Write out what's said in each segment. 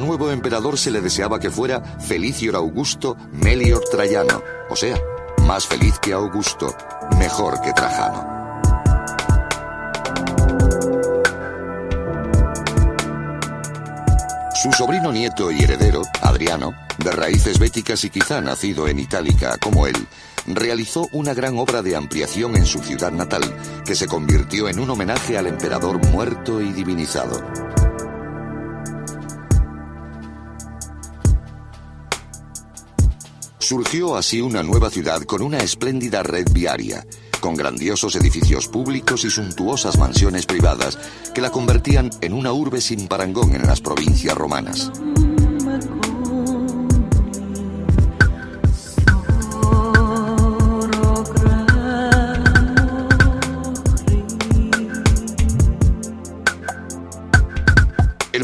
nuevo emperador se le deseaba que fuera Felicior Augusto Melior Traiano, o sea, más feliz que Augusto, mejor que Trajano. Su sobrino nieto y heredero, Adriano, de raíces béticas y quizá nacido en Itálica como él, realizó una gran obra de ampliación en su ciudad natal, que se convirtió en un homenaje al emperador muerto y divinizado. Surgió así una nueva ciudad con una espléndida red viaria, con grandiosos edificios públicos y suntuosas mansiones privadas que la convertían en una urbe sin parangón en las provincias romanas.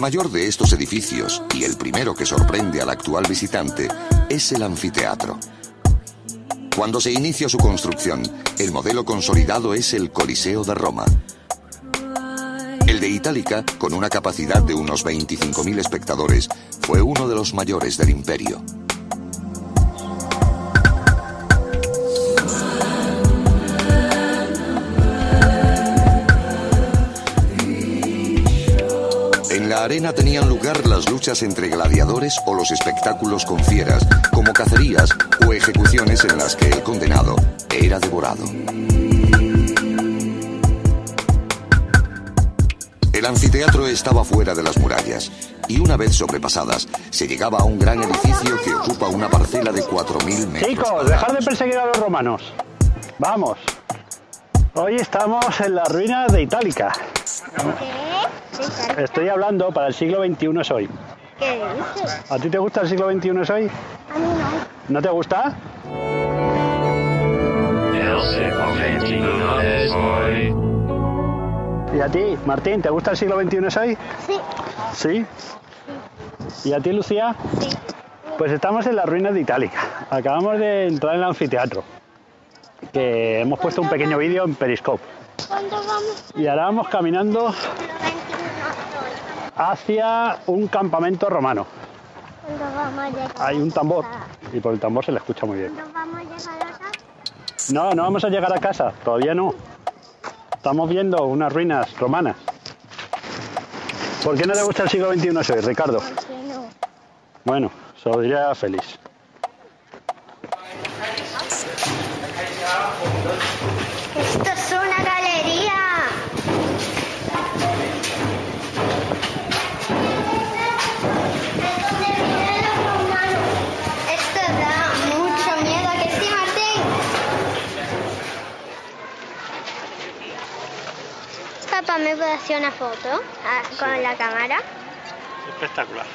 Mayor de estos edificios, y el primero que sorprende al actual visitante, es el anfiteatro. Cuando se inicia su construcción, el modelo consolidado es el Coliseo de Roma. El de Itálica, con una capacidad de unos 25.000 espectadores, fue uno de los mayores del imperio. La arena tenían lugar las luchas entre gladiadores o los espectáculos con fieras, como cacerías o ejecuciones en las que el condenado era devorado. El anfiteatro estaba fuera de las murallas y una vez sobrepasadas se llegaba a un gran edificio que ocupa una parcela de 4.000 metros. Chicos, dejar de perseguir a los romanos. Vamos. Hoy estamos en las ruinas de Itálica. ¿Qué? Estoy hablando para el siglo XXI es hoy. ¿Qué dices? ¿A ti te gusta el siglo XXI es hoy? A mí no. ¿No te gusta? ¿Y a ti, Martín, te gusta el siglo XXI es hoy? Sí, Sí. ¿Y a ti, Lucía? sí. Pues estamos en las ruinas de Itálica. Acabamos de entrar en el anfiteatro. Que hemos puesto un pequeño vídeo en Periscope. ¿Cuándo vamos? Y ahora vamos caminando Siglo XXI hacia un campamento romano. Hay un tambor. Y por el tambor se le escucha muy bien. ¿Cuándo vamos a llegar a casa? No, no vamos a llegar a casa. Todavía no. Estamos viendo unas ruinas romanas. ¿Por qué no te gusta el siglo XXI hoy, Ricardo? Bueno, se lo diría feliz. Esto es una galería. ¿De dónde vienen los romanos? Esto da mucho miedo, ¿a que sí, Martín? Papá, ¿me puede hacer una foto ah, con la cámara? Espectacular.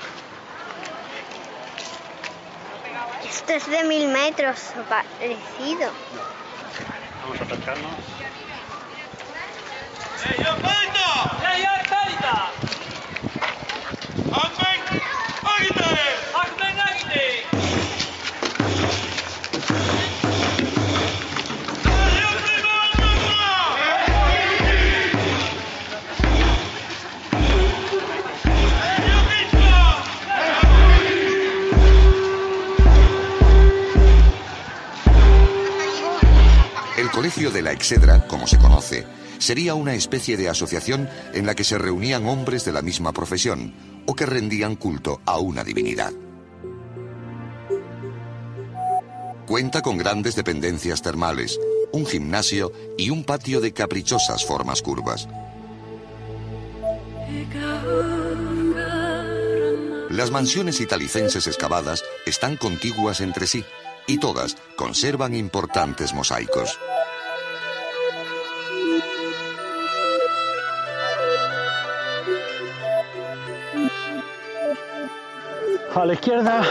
Esto es de mil metros, o parecido. Vamos a acercarnos. El Colegio de la Exedra, como se conoce, sería una especie de asociación en la que se reunían hombres de la misma profesión o que rendían culto a una divinidad. Cuenta con grandes dependencias termales, un gimnasio y un patio de caprichosas formas curvas. Las mansiones italicenses excavadas están contiguas entre sí y todas conservan importantes mosaicos. A la izquierda,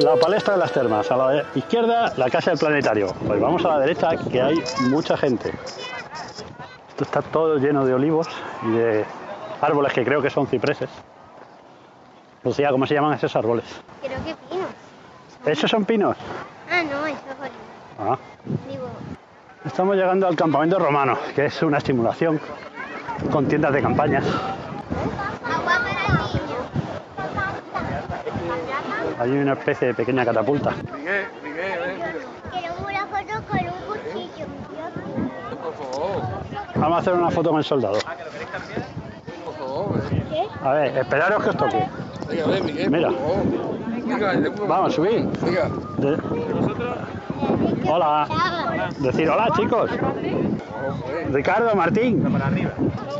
la palestra de las termas. A la izquierda, la casa del planetario. Pues vamos a la derecha, que hay mucha gente. Esto está todo lleno de olivos y de árboles que creo que son cipreses. Lucía, ¿cómo se llaman esos árboles? Creo que pinos. ¿Esos son pinos? Ah, no, eso es. Ah. Digo, Estamos llegando al campamento romano, que es una estimulación con tiendas de campaña. agua para el niño. hay una especie de pequeña catapulta. Miguel, Miguel, ven. Quiero una foto con un cuchillo. Por favor, Vamos a hacer una foto con el soldado. por favor. ¿Qué? A ver, esperaros que os toque. Mira. Vamos, subid. De- Hola. Decir hola, chicos. Ricardo, Martín.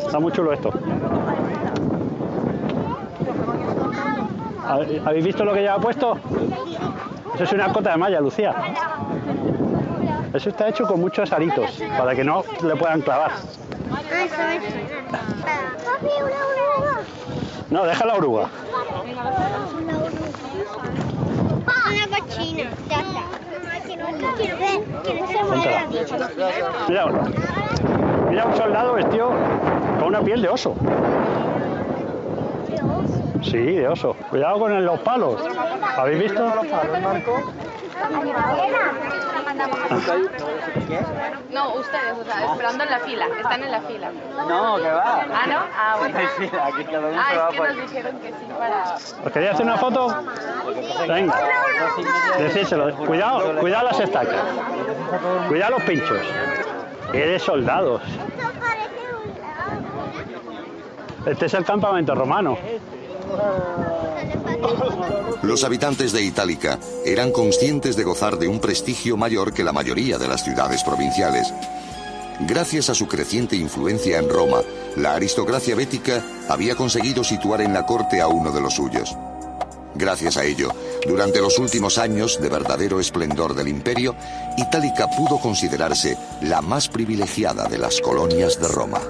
Está muy chulo esto. ¿Habe- ¿Habéis visto lo que lleva puesto? Eso es una cota de malla, Lucía. Eso está hecho con muchos aritos, para que no le puedan clavar. No, deja la oruga. Una cochina. Ya está. Quiero ver. Quiero que se muera. Mira, mira un soldado vestido con una piel de oso. Sí, de oso. Cuidado con los palos. ¿Habéis visto los palos, Marco? No, ustedes, o sea, esperando en la fila. Están en la fila. No, que va. Ah, ¿no? Ah, bueno. Aquí cada uno Ah, es que nos dijeron que sí para... ¿Os queréis hacer una foto? Venga, decírselo. Cuidado, cuidado las estacas. Cuidado los pinchos. Eres soldados. Esto parece un lago. Este es el campamento romano. Los habitantes de Itálica eran conscientes de gozar de un prestigio mayor que la mayoría de las ciudades provinciales. Gracias a su creciente influencia en Roma, la aristocracia bética había conseguido situar en la corte a uno de los suyos. Gracias a ello, durante los últimos años de verdadero esplendor del imperio, Itálica pudo considerarse la más privilegiada de las colonias de Roma.